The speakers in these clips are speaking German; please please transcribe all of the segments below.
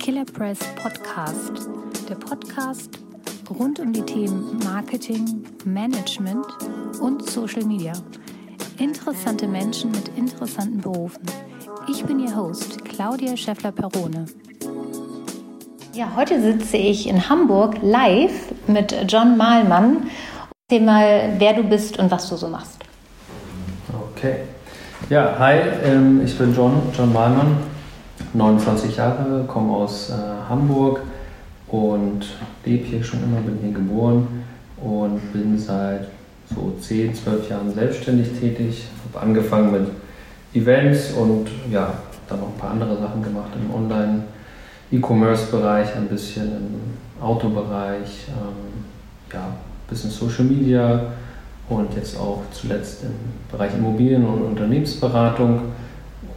Killer Press Podcast, der Podcast rund um die Themen Marketing, Management und Social Media. Interessante Menschen mit interessanten Berufen. Ich bin Ihr Host, Claudia Scheffler-Perone. Ja, heute sitze ich in Hamburg live mit John Mahlmann. Erzähl mal, wer du bist und was du so machst. Okay. Ja, hi, ähm, ich bin John, John Mahlmann, 29 Jahre, komme aus äh, Hamburg und lebe hier schon immer, bin hier geboren und bin seit so 10, 12 Jahren selbstständig tätig. Habe angefangen mit Events und ja, dann noch ein paar andere Sachen gemacht im Online- E-Commerce-Bereich, ein bisschen im Autobereich, ähm, ja, ein bisschen Social Media und jetzt auch zuletzt im Bereich Immobilien- und Unternehmensberatung.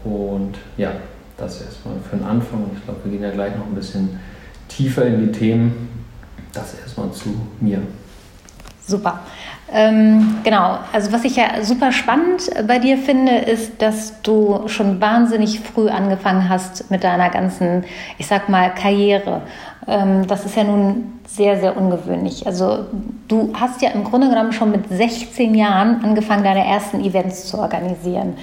Und ja, das erstmal für den Anfang. Ich glaube, wir gehen ja gleich noch ein bisschen tiefer in die Themen. Das erstmal zu mir. Super. Ähm, genau, also was ich ja super spannend bei dir finde, ist, dass du schon wahnsinnig früh angefangen hast mit deiner ganzen, ich sag mal, Karriere. Ähm, das ist ja nun sehr, sehr ungewöhnlich. Also du hast ja im Grunde genommen schon mit 16 Jahren angefangen, deine ersten Events zu organisieren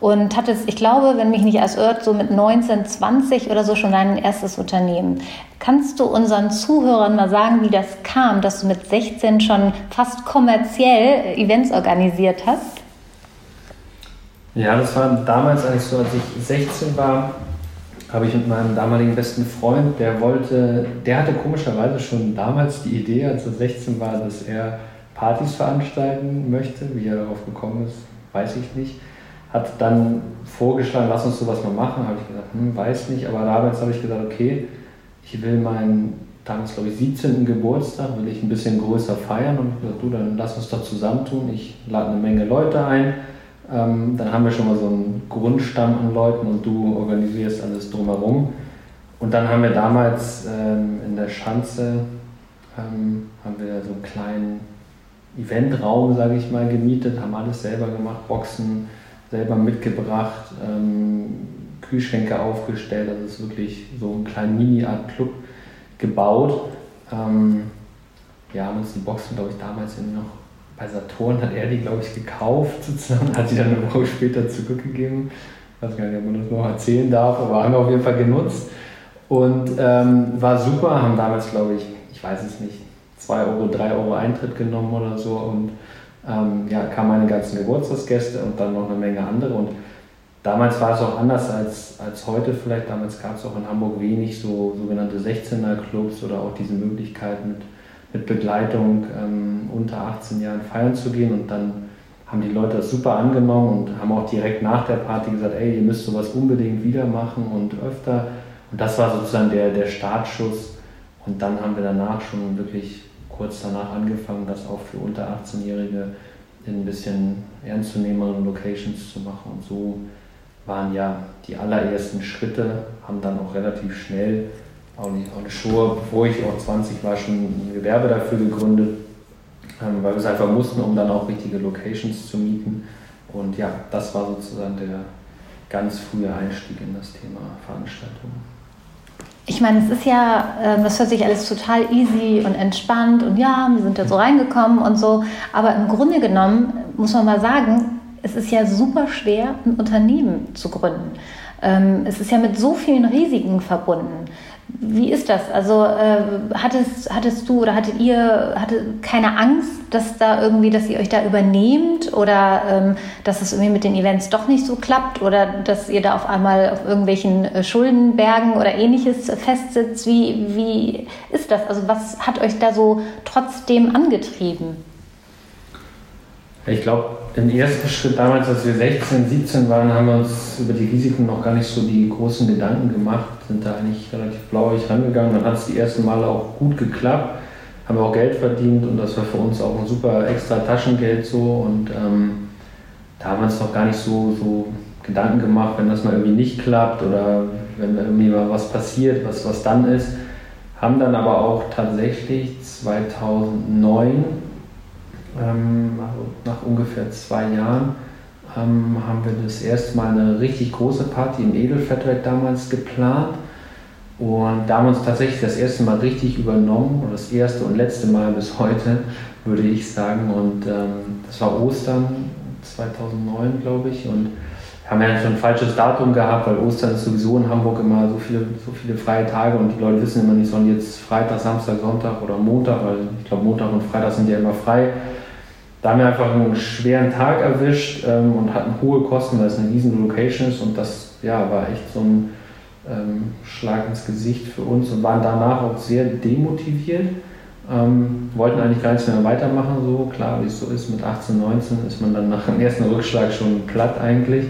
und hattest, ich glaube, wenn mich nicht alles irrt, so mit 19, 20 oder so schon dein erstes Unternehmen. Kannst du unseren Zuhörern mal sagen, wie das kam, dass du mit 16 schon fast kommerziell Events organisiert hast? Ja, das war damals eigentlich so, als ich 16 war, habe ich mit meinem damaligen besten Freund, der wollte, der hatte komischerweise schon damals die Idee, als er 16 war, dass er Partys veranstalten möchte. Wie er darauf gekommen ist, weiß ich nicht hat dann vorgeschlagen, lass uns sowas mal machen. Habe ich gesagt, hm, weiß nicht, aber damals habe ich gesagt, okay, ich will meinen, damals glaube ich 17. Geburtstag, will ich ein bisschen größer feiern und gesagt, du, dann lass uns doch zusammentun. Ich lade eine Menge Leute ein. Ähm, dann haben wir schon mal so einen Grundstamm an Leuten und du organisierst alles drumherum. Und dann haben wir damals ähm, in der Schanze ähm, haben wir so einen kleinen Eventraum, sage ich mal, gemietet, haben alles selber gemacht, Boxen, selber mitgebracht, ähm, Kühlschränke aufgestellt. Also es ist wirklich so ein kleiner Mini-Art-Club gebaut. Ähm, ja, haben uns die Boxen, glaube ich, damals irgendwie noch bei Saturn hat er die, glaube ich, gekauft sozusagen, hat die dann eine Woche später zurückgegeben. Ich weiß gar nicht, ob man das noch erzählen darf, aber haben wir auf jeden Fall genutzt. Und ähm, war super, haben damals, glaube ich, ich weiß es nicht, 2 Euro, 3 Euro Eintritt genommen oder so und ähm, ja, kamen meine ganzen Geburtstagsgäste und dann noch eine Menge andere. Und damals war es auch anders als, als heute vielleicht. Damals gab es auch in Hamburg wenig so sogenannte 16er-Clubs oder auch diese Möglichkeit mit, mit Begleitung ähm, unter 18 Jahren feiern zu gehen. Und dann haben die Leute das super angenommen und haben auch direkt nach der Party gesagt, ey, ihr müsst sowas unbedingt wieder machen und öfter. Und das war sozusagen der, der Startschuss. Und dann haben wir danach schon wirklich kurz danach angefangen, das auch für unter 18-Jährige in ein bisschen ernstzunehmenderen Locations zu machen. Und so waren ja die allerersten Schritte, haben dann auch relativ schnell, auch nicht, auch Schuhe, bevor ich auch 20 war, schon ein Gewerbe dafür gegründet, ähm, weil wir es einfach mussten, um dann auch richtige Locations zu mieten. Und ja, das war sozusagen der ganz frühe Einstieg in das Thema Veranstaltung. Ich meine, es ist ja, ähm, das hört sich alles total easy und entspannt und ja, wir sind da so reingekommen und so. Aber im Grunde genommen muss man mal sagen, es ist ja super schwer, ein Unternehmen zu gründen. Ähm, es ist ja mit so vielen Risiken verbunden. Wie ist das? Also äh, hattest, hattest du oder hattet ihr hatte keine Angst, dass da irgendwie, dass ihr euch da übernehmt oder ähm, dass es irgendwie mit den Events doch nicht so klappt oder dass ihr da auf einmal auf irgendwelchen äh, Schuldenbergen oder ähnliches festsitzt? Wie, wie ist das? Also was hat euch da so trotzdem angetrieben? Ich glaube, im ersten Schritt damals, als wir 16, 17 waren, haben wir uns über die Risiken noch gar nicht so die großen Gedanken gemacht, sind da eigentlich relativ blauig rangegangen. Dann hat es die ersten Male auch gut geklappt, haben wir auch Geld verdient und das war für uns auch ein super extra Taschengeld so und ähm, da haben wir uns noch gar nicht so, so Gedanken gemacht, wenn das mal irgendwie nicht klappt oder wenn irgendwie mal was passiert, was, was dann ist. Haben dann aber auch tatsächlich 2009 ähm, also nach ungefähr zwei Jahren, ähm, haben wir das erste Mal eine richtig große Party im Edelfettwerk damals geplant. Und da haben wir uns tatsächlich das erste Mal richtig übernommen, oder das erste und letzte Mal bis heute, würde ich sagen. Und ähm, das war Ostern 2009, glaube ich. Und haben ja schon ein falsches Datum gehabt, weil Ostern ist sowieso in Hamburg immer so viele, so viele freie Tage und die Leute wissen immer nicht, sollen jetzt Freitag, Samstag, Sonntag oder Montag, weil ich glaube Montag und Freitag sind ja immer frei. Da haben wir einfach einen schweren Tag erwischt ähm, und hatten hohe Kosten, weil es eine riesen Location ist und das ja, war echt so ein ähm, Schlag ins Gesicht für uns und waren danach auch sehr demotiviert. Ähm, wollten eigentlich gar nichts mehr weitermachen, so klar, wie es so ist, mit 18, 19 ist man dann nach dem ersten Rückschlag schon platt eigentlich.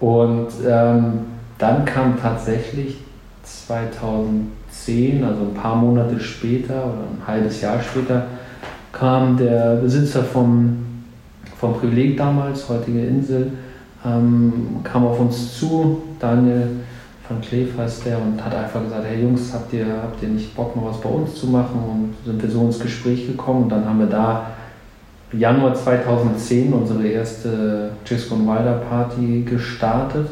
Und ähm, dann kam tatsächlich 2010, also ein paar Monate später oder ein halbes Jahr später, kam der Besitzer vom, vom Privileg damals, heutige Insel, ähm, kam auf uns zu, Daniel von Kleef heißt der, und hat einfach gesagt, hey Jungs, habt ihr, habt ihr nicht Bock, mal was bei uns zu machen? Und sind wir so ins Gespräch gekommen und dann haben wir da Januar 2010 unsere erste Cisco Wilder Party gestartet.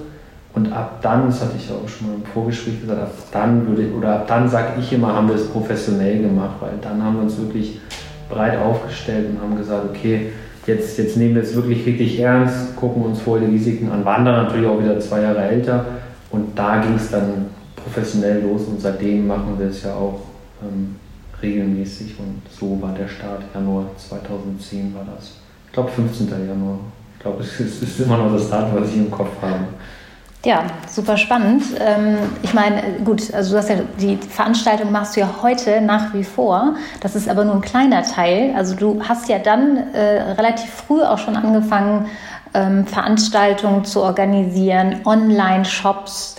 Und ab dann, das hatte ich auch schon mal im Vorgespräch gesagt, ab dann würde oder ab dann sage ich immer, haben wir es professionell gemacht, weil dann haben wir uns wirklich breit aufgestellt und haben gesagt, okay, jetzt, jetzt nehmen wir es wirklich richtig ernst, gucken uns voll die Risiken an, waren dann natürlich auch wieder zwei Jahre älter und da ging es dann professionell los und seitdem machen wir es ja auch ähm, regelmäßig und so war der Start. Januar 2010 war das. Ich glaube 15. Januar. Ich glaube, es ist, immer noch das Datum, was ich im Kopf habe. Ja, super spannend. Ähm, ich meine, gut, also du hast ja die Veranstaltung machst du ja heute nach wie vor. Das ist aber nur ein kleiner Teil. Also du hast ja dann äh, relativ früh auch schon angefangen, ähm, Veranstaltungen zu organisieren, Online-Shops,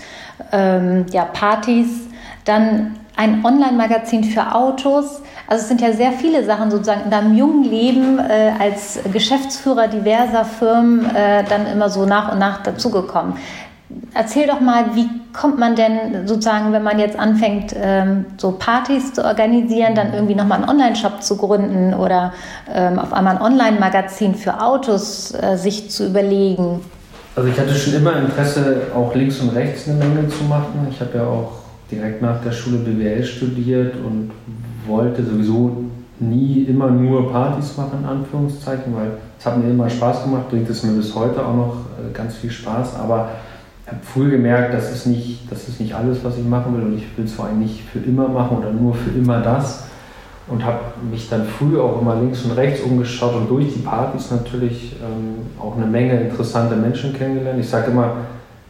ähm, ja, Partys. Dann ein Online-Magazin für Autos. Also es sind ja sehr viele Sachen sozusagen in deinem jungen Leben äh, als Geschäftsführer diverser Firmen äh, dann immer so nach und nach dazugekommen. Erzähl doch mal, wie kommt man denn sozusagen, wenn man jetzt anfängt, ähm, so Partys zu organisieren, dann irgendwie nochmal einen Online-Shop zu gründen oder ähm, auf einmal ein Online-Magazin für Autos äh, sich zu überlegen? Also ich hatte schon immer Interesse, auch links und rechts eine Menge zu machen. Ich habe ja auch direkt nach der Schule BWL studiert und wollte sowieso nie immer nur Partys machen, in Anführungszeichen, weil es hat mir immer Spaß gemacht, bringt es mir bis heute auch noch äh, ganz viel Spaß, aber habe früh gemerkt, das ist, nicht, das ist nicht alles, was ich machen will und ich will es vor allem nicht für immer machen oder nur für immer das und habe mich dann früh auch immer links und rechts umgeschaut und durch die Partys natürlich ähm, auch eine Menge interessante Menschen kennengelernt. Ich sage immer,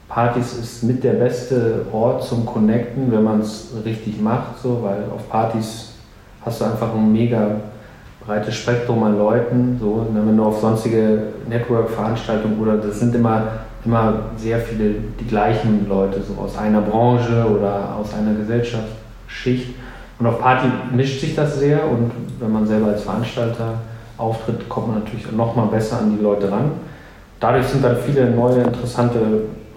Partys ist mit der beste Ort zum Connecten, wenn man es richtig macht, so, weil auf Partys hast du einfach ein mega breites Spektrum an Leuten. So, ne, wenn du auf sonstige Network-Veranstaltungen oder das sind immer, immer sehr viele die gleichen Leute, so aus einer Branche oder aus einer Gesellschaftsschicht. Und auf Party mischt sich das sehr und wenn man selber als Veranstalter auftritt, kommt man natürlich noch mal besser an die Leute ran. Dadurch sind dann viele neue interessante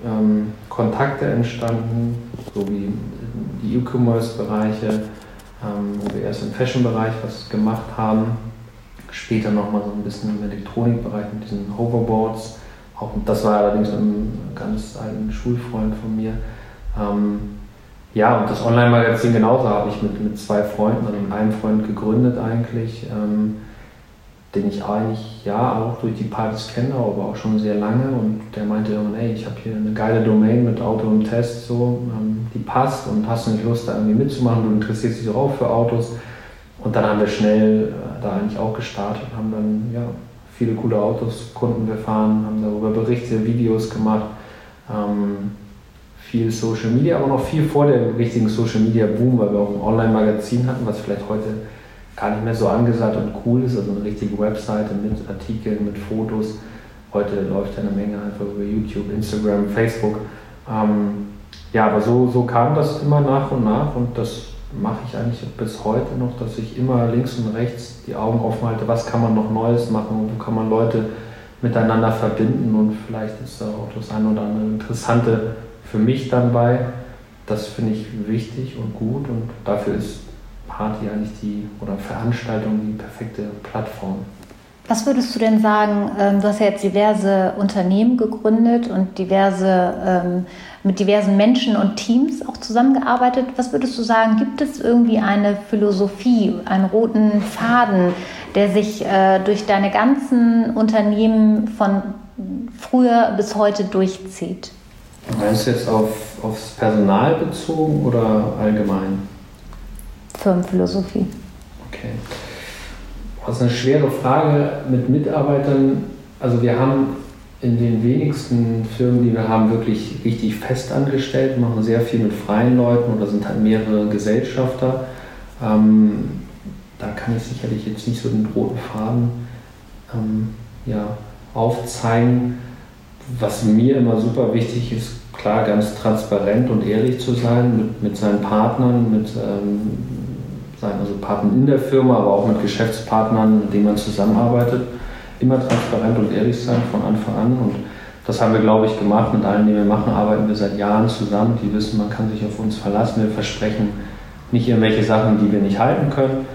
ähm, Kontakte entstanden, so wie die E-Commerce-Bereiche, ähm, wo wir erst im Fashion-Bereich was gemacht haben, später nochmal so ein bisschen im Elektronikbereich mit diesen Hoverboards. Auch, das war allerdings ein ganz alten Schulfreund von mir. Ähm, ja, und das Online-Magazin genauso habe ich mit, mit zwei Freunden, mit einem Freund gegründet eigentlich. Ähm, den ich eigentlich ja auch durch die Partys kenne, aber auch schon sehr lange. Und der meinte irgendwann, ey, ich habe hier eine geile Domain mit Auto und Test, so, ähm, die passt und hast du nicht Lust, da irgendwie mitzumachen, du interessierst dich auch für Autos. Und dann haben wir schnell äh, da eigentlich auch gestartet, haben dann ja, viele coole Autos konnten wir fahren, haben darüber Berichte, Videos gemacht, ähm, viel Social Media, aber noch viel vor dem richtigen Social Media Boom, weil wir auch ein Online-Magazin hatten, was vielleicht heute gar nicht mehr so angesagt und cool ist, also eine richtige Webseite mit Artikeln, mit Fotos. Heute läuft eine Menge einfach über YouTube, Instagram, Facebook. Ähm, ja, aber so, so kam das immer nach und nach und das mache ich eigentlich bis heute noch, dass ich immer links und rechts die Augen offen halte, was kann man noch Neues machen, wo kann man Leute miteinander verbinden und vielleicht ist da auch das eine oder andere Interessante für mich dann bei. Das finde ich wichtig und gut und dafür ist Party eigentlich die oder Veranstaltung die perfekte Plattform. Was würdest du denn sagen? Ähm, du hast ja jetzt diverse Unternehmen gegründet und diverse ähm, mit diversen Menschen und Teams auch zusammengearbeitet. Was würdest du sagen, gibt es irgendwie eine Philosophie, einen roten Faden, der sich äh, durch deine ganzen Unternehmen von früher bis heute durchzieht? Meinst du jetzt auf, aufs Personal bezogen oder allgemein? Firmenphilosophie. Okay. Das ist eine schwere Frage mit Mitarbeitern. Also wir haben in den wenigsten Firmen, die wir haben, wirklich richtig festangestellt, machen sehr viel mit freien Leuten oder sind halt mehrere Gesellschafter. Ähm, da kann ich sicherlich jetzt nicht so den roten Faden ähm, ja, aufzeigen. Was mir immer super wichtig ist, klar ganz transparent und ehrlich zu sein mit, mit seinen Partnern, mit ähm, seinen also Partnern in der Firma, aber auch mit Geschäftspartnern, mit denen man zusammenarbeitet immer transparent und ehrlich sein von Anfang an. Und das haben wir, glaube ich, gemacht. Mit allen, die wir machen, arbeiten wir seit Jahren zusammen. Die wissen, man kann sich auf uns verlassen. Wir versprechen nicht irgendwelche Sachen, die wir nicht halten können.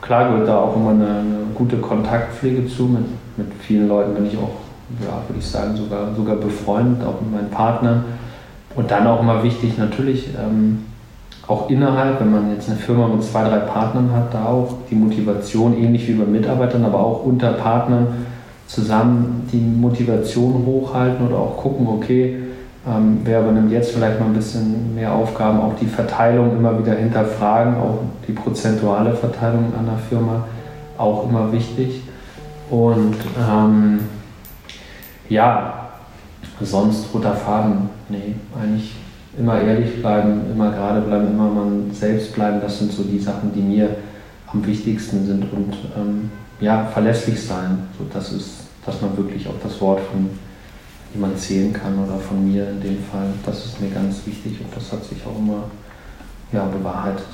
Klar gehört da auch immer eine, eine gute Kontaktpflege zu. Mit, mit vielen Leuten bin ich auch, ja, würde ich sagen, sogar, sogar befreundet, auch mit meinen Partnern. Und dann auch immer wichtig, natürlich, ähm, auch innerhalb, wenn man jetzt eine Firma mit zwei, drei Partnern hat, da auch die Motivation, ähnlich wie bei Mitarbeitern, aber auch unter Partnern zusammen die Motivation hochhalten oder auch gucken, okay, ähm, wer übernimmt jetzt vielleicht mal ein bisschen mehr Aufgaben, auch die Verteilung immer wieder hinterfragen, auch die prozentuale Verteilung an der Firma, auch immer wichtig. Und ähm, ja, sonst roter Faden, nee, eigentlich immer ehrlich bleiben, immer gerade bleiben, immer man selbst bleiben, das sind so die Sachen, die mir am wichtigsten sind und ähm, ja, verlässlich sein. So, das ist, dass man wirklich auf das Wort von jemand zählen kann oder von mir in dem Fall. Das ist mir ganz wichtig und das hat sich auch immer ja, bewahrheitet.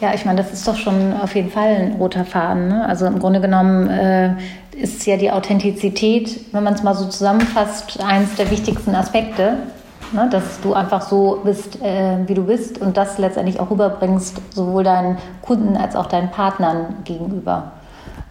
Ja, ich meine, das ist doch schon auf jeden Fall ein roter Faden. Ne? Also im Grunde genommen äh, ist ja die Authentizität, wenn man es mal so zusammenfasst, eines der wichtigsten Aspekte Ne? Dass du einfach so bist, äh, wie du bist und das letztendlich auch rüberbringst, sowohl deinen Kunden als auch deinen Partnern gegenüber.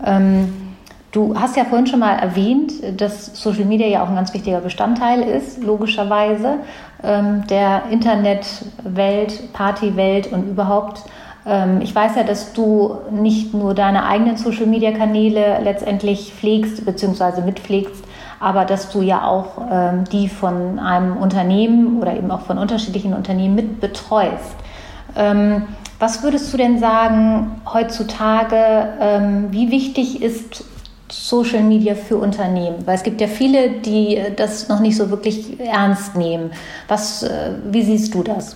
Ähm, du hast ja vorhin schon mal erwähnt, dass Social Media ja auch ein ganz wichtiger Bestandteil ist, logischerweise, ähm, der Internetwelt, Partywelt und überhaupt. Ähm, ich weiß ja, dass du nicht nur deine eigenen Social Media Kanäle letztendlich pflegst bzw. mitpflegst, aber dass du ja auch ähm, die von einem Unternehmen oder eben auch von unterschiedlichen Unternehmen mit betreust. Ähm, was würdest du denn sagen heutzutage, ähm, wie wichtig ist Social Media für Unternehmen? Weil es gibt ja viele, die das noch nicht so wirklich ernst nehmen. Was, äh, wie siehst du das?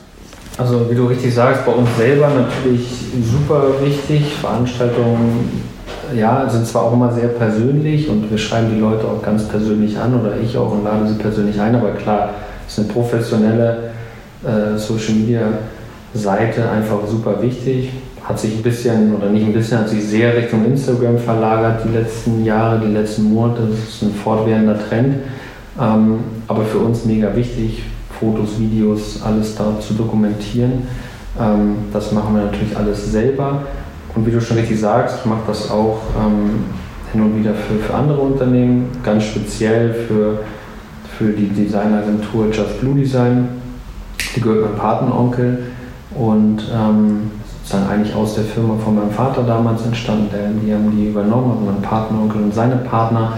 Also wie du richtig sagst, bei uns selber natürlich super wichtig. Veranstaltungen ja, sind zwar auch immer sehr persönlich und wir schreiben die Leute auch ganz persönlich an oder ich auch und lade sie persönlich ein, aber klar, ist eine professionelle äh, Social Media Seite einfach super wichtig. Hat sich ein bisschen oder nicht ein bisschen, hat sich sehr Richtung Instagram verlagert die letzten Jahre, die letzten Monate. Das ist ein fortwährender Trend. Ähm, aber für uns mega wichtig, Fotos, Videos, alles da zu dokumentieren. Ähm, das machen wir natürlich alles selber. Und wie du schon richtig sagst, ich mache das auch ähm, hin und wieder für, für andere Unternehmen, ganz speziell für, für die Designagentur Just Blue Design. Die gehört meinem Patenonkel und ähm, sozusagen eigentlich aus der Firma von meinem Vater damals entstanden. Der, die haben die übernommen, also mein Patenonkel und seine Partner.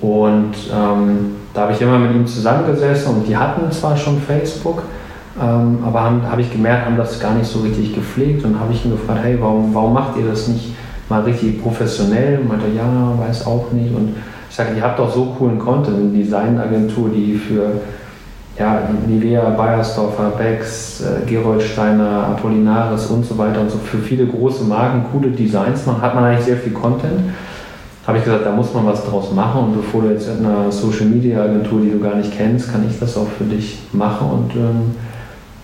Und ähm, da habe ich immer mit ihm zusammengesessen und die hatten zwar schon Facebook, ähm, aber habe hab ich gemerkt, haben das gar nicht so richtig gepflegt und habe ich ihn gefragt, hey, warum, warum macht ihr das nicht mal richtig professionell? Und meinte, ja, weiß auch nicht. Und ich sage, ihr habt doch so coolen Content, eine Designagentur, die für ja, Nivea, Bayersdorfer, Becks, äh, Geroldsteiner, Apollinaris und so weiter und so für viele große Marken coole Designs macht, hat man eigentlich sehr viel Content. Habe ich gesagt, da muss man was draus machen und bevor du jetzt in einer Social Media Agentur, die du gar nicht kennst, kann ich das auch für dich machen und ähm,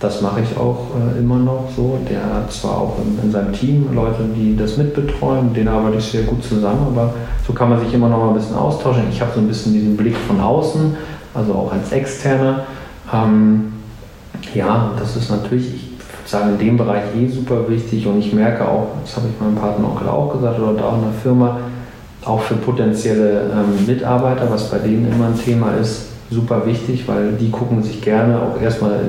das mache ich auch äh, immer noch so. Der hat zwar auch in, in, seinem Team Leute, die das mitbetreuen, mit denen arbeite ich sehr gut zusammen, aber so kann man sich immer noch mal ein bisschen austauschen. Ich habe so ein bisschen diesen Blick von außen, also auch als Externer. Ähm, ja, das ist natürlich, ich würde sagen, in dem Bereich eh super wichtig und ich merke auch, das habe ich meinem Partneronkel auch gesagt oder auch in der Firma, auch für potenzielle ähm, Mitarbeiter, was bei denen immer ein Thema ist, super wichtig, weil die gucken sich gerne auch erstmal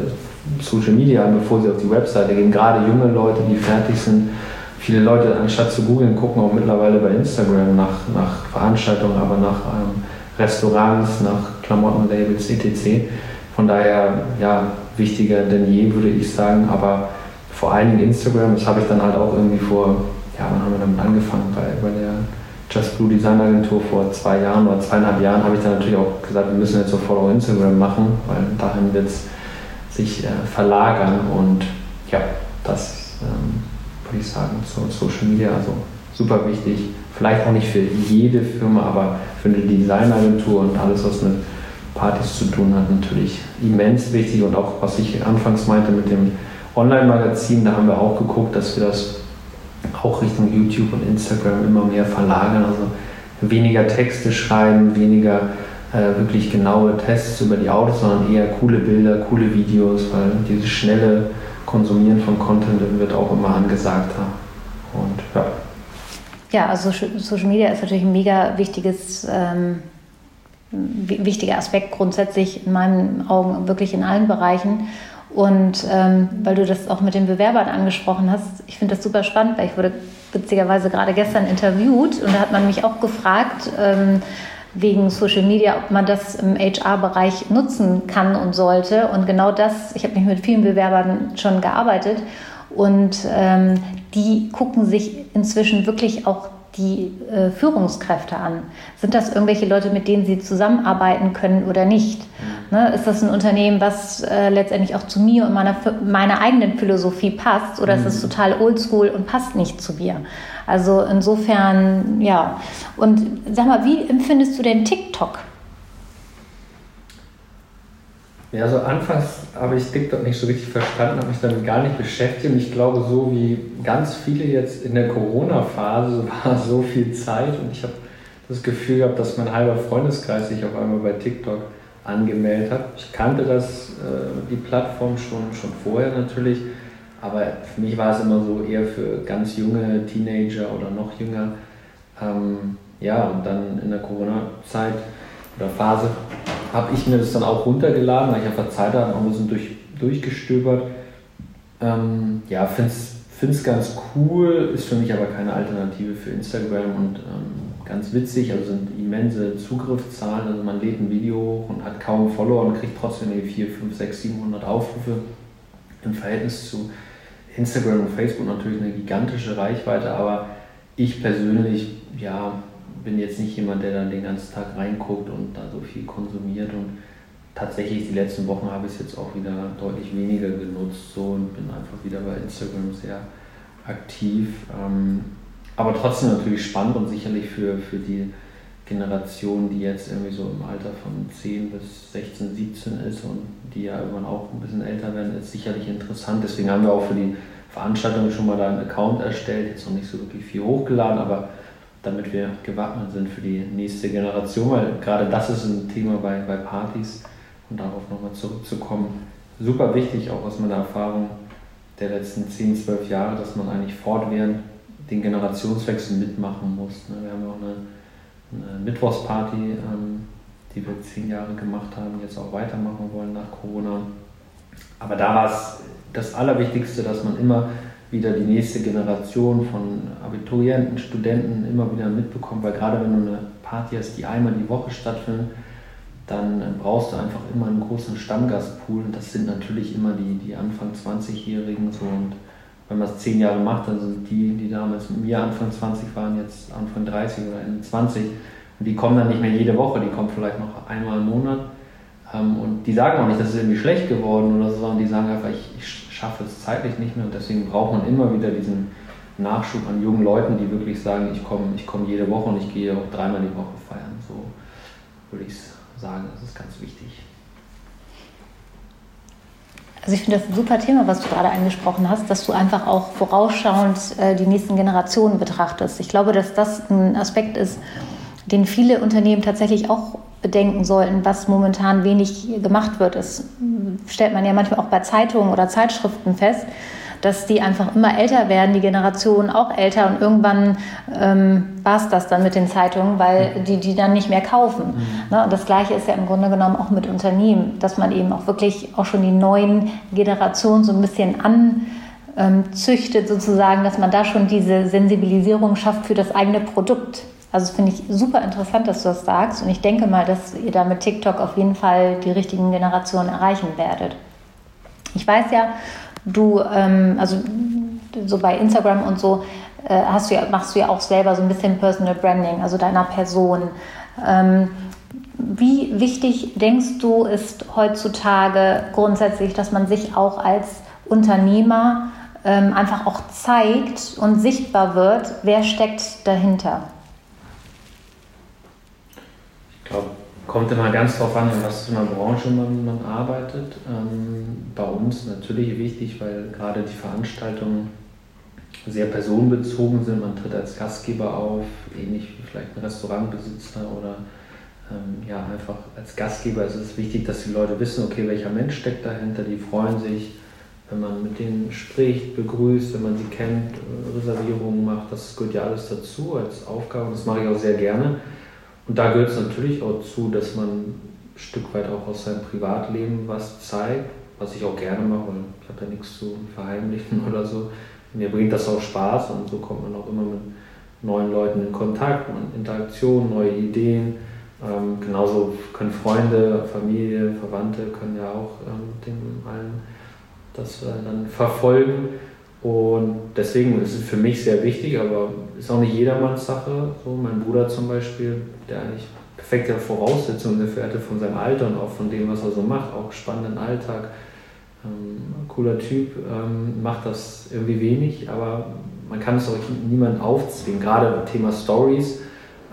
Social Media an, bevor sie auf die Webseite gehen. Gerade junge Leute, die fertig sind. Viele Leute, anstatt zu googeln, gucken auch mittlerweile bei Instagram nach, nach Veranstaltungen, aber nach ähm, Restaurants, nach Klamottenlabels, etc. Von daher, ja, wichtiger denn je, würde ich sagen. Aber vor allen Dingen Instagram, das habe ich dann halt auch irgendwie vor, ja, wann haben wir damit angefangen? Bei, bei der Just Blue Design Agentur vor zwei Jahren oder zweieinhalb Jahren habe ich dann natürlich auch gesagt, wir müssen jetzt sofort auch Instagram machen, weil dahin wird es sich äh, verlagern und ja, das ähm, würde ich sagen zu Social Media, also super wichtig. Vielleicht auch nicht für jede Firma, aber für eine Designagentur und alles, was mit Partys zu tun hat, natürlich immens wichtig und auch, was ich anfangs meinte mit dem Online-Magazin, da haben wir auch geguckt, dass wir das auch Richtung YouTube und Instagram immer mehr verlagern, also weniger Texte schreiben, weniger äh, wirklich genaue Tests über die Autos, sondern eher coole Bilder, coole Videos, weil dieses schnelle Konsumieren von Content wird auch immer angesagt. Und ja. Ja, also Social Media ist natürlich ein mega wichtiges, ähm, wichtiger Aspekt grundsätzlich in meinen Augen wirklich in allen Bereichen. Und ähm, weil du das auch mit den Bewerbern angesprochen hast, ich finde das super spannend, weil ich wurde witzigerweise gerade gestern interviewt und da hat man mich auch gefragt, ähm, wegen Social Media, ob man das im HR-Bereich nutzen kann und sollte. Und genau das, ich habe mich mit vielen Bewerbern schon gearbeitet und ähm, die gucken sich inzwischen wirklich auch die äh, Führungskräfte an? Sind das irgendwelche Leute, mit denen sie zusammenarbeiten können oder nicht? Mhm. Ne? Ist das ein Unternehmen, was äh, letztendlich auch zu mir und meiner, meiner eigenen Philosophie passt oder mhm. ist es total oldschool und passt nicht zu mir? Also insofern, ja. Und sag mal, wie empfindest du denn TikTok? Ja, also anfangs habe ich TikTok nicht so richtig verstanden, habe mich damit gar nicht beschäftigt. Und ich glaube, so wie ganz viele jetzt in der Corona-Phase war so viel Zeit und ich habe das Gefühl gehabt, dass mein halber Freundeskreis sich auf einmal bei TikTok angemeldet hat. Ich kannte das, äh, die Plattform schon, schon vorher natürlich, aber für mich war es immer so eher für ganz junge Teenager oder noch jünger. Ähm, ja, und dann in der Corona-Zeit oder Phase habe ich mir das dann auch runtergeladen, weil ich einfach Zeit hatte, auch ein bisschen durch, durchgestöbert. Ähm, ja, finde es ganz cool, ist für mich aber keine Alternative für Instagram und ähm, ganz witzig, also sind immense Zugriffszahlen, also man lädt ein Video hoch und hat kaum Follower und kriegt trotzdem 4, 5, 6, 700 Aufrufe. Im Verhältnis zu Instagram und Facebook natürlich eine gigantische Reichweite, aber ich persönlich, ja, bin jetzt nicht jemand, der dann den ganzen Tag reinguckt und da so viel konsumiert und tatsächlich die letzten Wochen habe ich es jetzt auch wieder deutlich weniger genutzt so und bin einfach wieder bei Instagram sehr aktiv. Ähm, aber trotzdem natürlich spannend und sicherlich für, für die Generation, die jetzt irgendwie so im Alter von 10 bis 16, 17 ist und die ja irgendwann auch ein bisschen älter werden, ist sicherlich interessant. Deswegen haben wir auch für die Veranstaltung schon mal da einen Account erstellt, jetzt noch nicht so wirklich viel hochgeladen, aber damit wir gewappnet sind für die nächste Generation, weil gerade das ist ein Thema bei, bei Partys und darauf nochmal zurückzukommen. Super wichtig, auch aus meiner Erfahrung der letzten 10, 12 Jahre, dass man eigentlich fortwährend den Generationswechsel mitmachen muss. Ne? Wir haben auch eine, eine Mittwochsparty, ähm, die wir zehn Jahre gemacht haben, jetzt auch weitermachen wollen nach Corona. Aber da war es das Allerwichtigste, dass man immer wieder die nächste Generation von Abiturienten, Studenten immer wieder mitbekommt, weil gerade wenn du eine Party hast, die einmal die Woche stattfindet, dann brauchst du einfach immer einen großen Stammgastpool. Und das sind natürlich immer die, die Anfang 20-Jährigen. So. Und wenn man es zehn Jahre macht, dann sind die, die damals mit mir Anfang 20 waren, jetzt Anfang 30 oder Ende 20. Und die kommen dann nicht mehr jede Woche, die kommen vielleicht noch einmal im Monat. Ähm, und die sagen auch nicht, das ist irgendwie schlecht geworden oder so, sondern die sagen einfach, ich, ich schaffe es zeitlich nicht mehr und deswegen braucht man immer wieder diesen Nachschub an jungen Leuten, die wirklich sagen, ich komme ich komm jede Woche und ich gehe auch dreimal die Woche feiern. So würde ich sagen, das ist ganz wichtig. Also ich finde das ein super Thema, was du gerade angesprochen hast, dass du einfach auch vorausschauend äh, die nächsten Generationen betrachtest. Ich glaube, dass das ein Aspekt ist, den viele Unternehmen tatsächlich auch bedenken sollten, was momentan wenig gemacht wird. Das stellt man ja manchmal auch bei Zeitungen oder Zeitschriften fest, dass die einfach immer älter werden, die Generation auch älter und irgendwann ähm, war es das dann mit den Zeitungen, weil die die dann nicht mehr kaufen. Mhm. Ne? Und das Gleiche ist ja im Grunde genommen auch mit Unternehmen, dass man eben auch wirklich auch schon die neuen Generationen so ein bisschen an ähm, züchtet sozusagen, dass man da schon diese Sensibilisierung schafft für das eigene Produkt. Also finde ich super interessant, dass du das sagst und ich denke mal, dass ihr da mit TikTok auf jeden Fall die richtigen Generationen erreichen werdet. Ich weiß ja, du, ähm, also so bei Instagram und so, äh, hast du ja, machst du ja auch selber so ein bisschen Personal Branding, also deiner Person. Ähm, wie wichtig denkst du, ist heutzutage grundsätzlich, dass man sich auch als Unternehmer ähm, einfach auch zeigt und sichtbar wird, wer steckt dahinter? Glaube, kommt immer ganz drauf an, in was für einer Branche man, man arbeitet. Ähm, bei uns natürlich wichtig, weil gerade die Veranstaltungen sehr personenbezogen sind. Man tritt als Gastgeber auf, ähnlich wie vielleicht ein Restaurantbesitzer oder ähm, ja, einfach als Gastgeber ist es wichtig, dass die Leute wissen, okay, welcher Mensch steckt dahinter, die freuen sich, wenn man mit denen spricht, begrüßt, wenn man sie kennt, Reservierungen macht, das gehört ja alles dazu als Aufgabe und das mache ich auch sehr gerne. Und da gehört es natürlich auch zu, dass man ein Stück weit auch aus seinem Privatleben was zeigt, was ich auch gerne mache, weil ich habe ja nichts zu verheimlichen oder so. Mir bringt das auch Spaß und so kommt man auch immer mit neuen Leuten in Kontakt, in Interaktion, neue Ideen. Ähm, genauso können Freunde, Familie, Verwandte können ja auch ähm, dem allen das äh, dann verfolgen. Und deswegen ist es für mich sehr wichtig, aber ist auch nicht jedermanns Sache. So, mein Bruder zum Beispiel, der eigentlich perfekte Voraussetzungen dafür hatte von seinem Alter und auch von dem, was er so macht, auch spannenden Alltag. Ähm, cooler Typ, ähm, macht das irgendwie wenig, aber man kann es auch niemand aufzwingen. Gerade Thema Stories,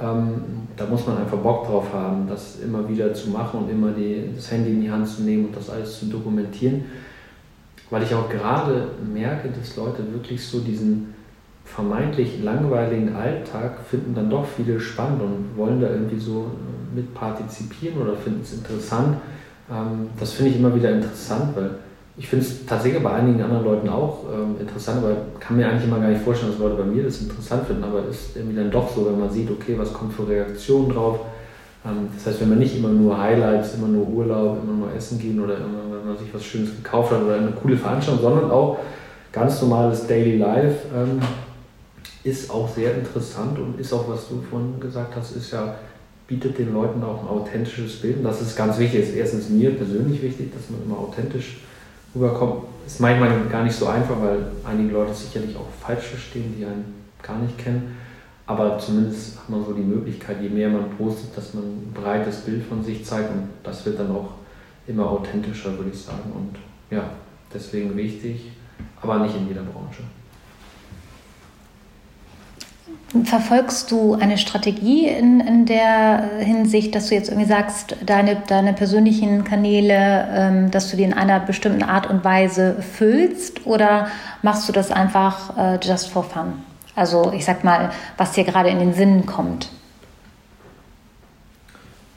ähm, da muss man einfach Bock drauf haben, das immer wieder zu machen und immer die, das Handy in die Hand zu nehmen und das alles zu dokumentieren weil ich auch gerade merke, dass Leute wirklich so diesen vermeintlich langweiligen Alltag finden dann doch viele spannend und wollen da irgendwie so äh, mit partizipieren oder finden es interessant. Ähm, das finde ich immer wieder interessant, weil ich finde es tatsächlich bei einigen anderen Leuten auch ähm, interessant, aber kann mir eigentlich immer gar nicht vorstellen, dass Leute bei mir das interessant finden, aber es ist irgendwie dann doch so, wenn man sieht, okay, was kommt für Reaktionen drauf, das heißt, wenn man nicht immer nur Highlights, immer nur Urlaub, immer nur Essen gehen oder immer, wenn man sich was Schönes gekauft hat oder eine coole Veranstaltung, sondern auch ganz normales Daily Life ähm, ist auch sehr interessant und ist auch, was du vorhin gesagt hast, ist ja, bietet den Leuten auch ein authentisches Bild. Und das ist ganz wichtig. ist erstens mir persönlich wichtig, dass man immer authentisch rüberkommt. Ist manchmal gar nicht so einfach, weil einige Leute sicherlich auch falsch verstehen, die einen gar nicht kennen. Aber zumindest hat man so die Möglichkeit, je mehr man postet, dass man ein breites Bild von sich zeigt und das wird dann auch immer authentischer, würde ich sagen. Und ja, deswegen wichtig, aber nicht in jeder Branche. Verfolgst du eine Strategie in, in der Hinsicht, dass du jetzt irgendwie sagst, deine, deine persönlichen Kanäle, ähm, dass du die in einer bestimmten Art und Weise füllst oder machst du das einfach äh, just for fun? Also ich sag mal, was dir gerade in den Sinn kommt.